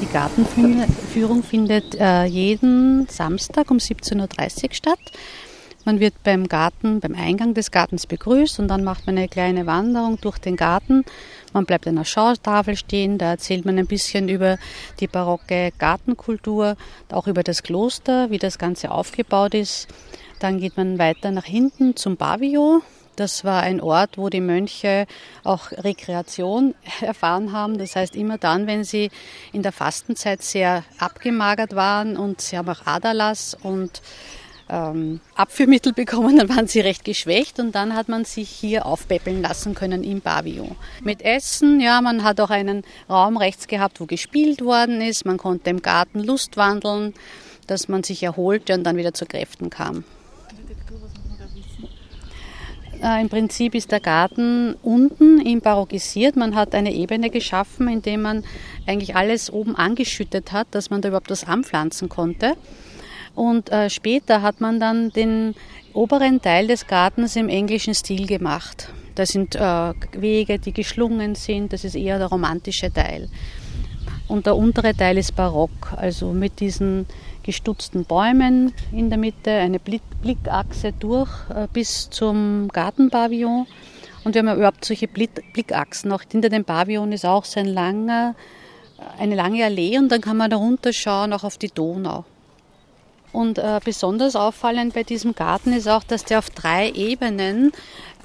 Die Gartenführung findet äh, jeden Samstag um 17.30 Uhr statt. Man wird beim Garten, beim Eingang des Gartens begrüßt und dann macht man eine kleine Wanderung durch den Garten. Man bleibt an einer Schautafel stehen, da erzählt man ein bisschen über die barocke Gartenkultur, auch über das Kloster, wie das Ganze aufgebaut ist. Dann geht man weiter nach hinten zum Pavillon. Das war ein Ort, wo die Mönche auch Rekreation erfahren haben. Das heißt, immer dann, wenn sie in der Fastenzeit sehr abgemagert waren und sie haben auch Aderlass und ähm, Abführmittel bekommen, dann waren sie recht geschwächt und dann hat man sich hier aufpäppeln lassen können im Pavillon. Mit Essen, ja, man hat auch einen Raum rechts gehabt, wo gespielt worden ist, man konnte im Garten Lust wandeln, dass man sich erholte und dann wieder zu Kräften kam. Äh, Im Prinzip ist der Garten unten ihm barockisiert. Man hat eine Ebene geschaffen, indem man eigentlich alles oben angeschüttet hat, dass man da überhaupt was anpflanzen konnte. Und äh, später hat man dann den oberen Teil des Gartens im englischen Stil gemacht. Das sind äh, Wege, die geschlungen sind, das ist eher der romantische Teil. Und der untere Teil ist barock, also mit diesen gestutzten Bäumen in der Mitte, eine Blickachse durch äh, bis zum Gartenpavillon. Und wir haben ja überhaupt solche Blickachsen. Auch hinter dem Pavillon ist auch so ein langer, eine lange Allee und dann kann man da runterschauen, auch auf die Donau. Und äh, besonders auffallend bei diesem Garten ist auch, dass der auf drei Ebenen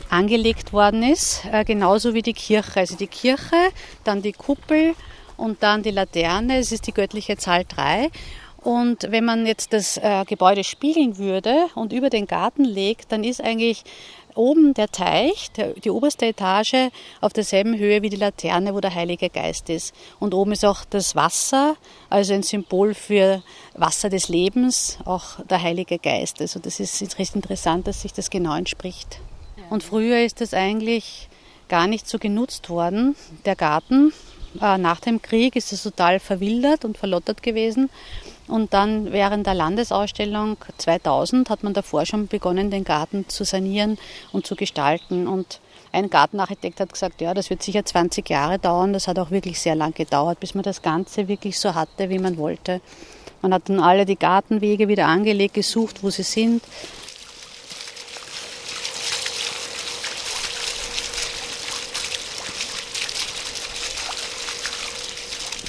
angelegt worden ist, äh, genauso wie die Kirche. Also die Kirche, dann die Kuppel und dann die Laterne. Es ist die göttliche Zahl drei. Und wenn man jetzt das äh, Gebäude spiegeln würde und über den Garten legt, dann ist eigentlich oben der Teich, der, die oberste Etage, auf derselben Höhe wie die Laterne, wo der Heilige Geist ist. Und oben ist auch das Wasser, also ein Symbol für Wasser des Lebens, auch der Heilige Geist. Also das ist recht interessant, dass sich das genau entspricht. Und früher ist das eigentlich gar nicht so genutzt worden, der Garten. Äh, nach dem Krieg ist es total verwildert und verlottert gewesen. Und dann während der Landesausstellung 2000 hat man davor schon begonnen, den Garten zu sanieren und zu gestalten. Und ein Gartenarchitekt hat gesagt, ja, das wird sicher 20 Jahre dauern. Das hat auch wirklich sehr lang gedauert, bis man das Ganze wirklich so hatte, wie man wollte. Man hat dann alle die Gartenwege wieder angelegt, gesucht, wo sie sind.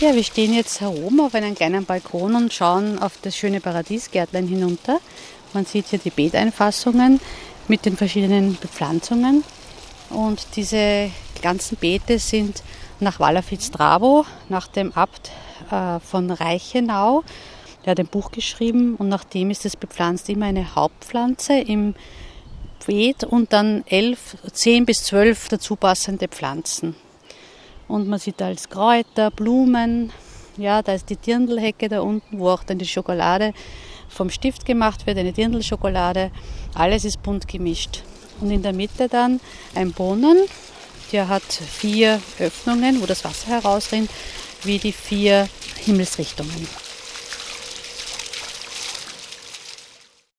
Ja, wir stehen jetzt hier oben auf einem kleinen Balkon und schauen auf das schöne Paradiesgärtlein hinunter. Man sieht hier die Beeteinfassungen mit den verschiedenen Bepflanzungen. Und diese ganzen Beete sind nach Wallafitz Drabo, nach dem Abt äh, von Reichenau. Der hat ein Buch geschrieben und nach dem ist es bepflanzt immer eine Hauptpflanze im Beet und dann elf, zehn bis zwölf dazu passende Pflanzen. Und man sieht als Kräuter, Blumen. Ja, da ist die Dirndlhecke da unten, wo auch dann die Schokolade vom Stift gemacht wird, eine Dirndlschokolade. Alles ist bunt gemischt. Und in der Mitte dann ein Brunnen, der hat vier Öffnungen, wo das Wasser herausrinnt, wie die vier Himmelsrichtungen.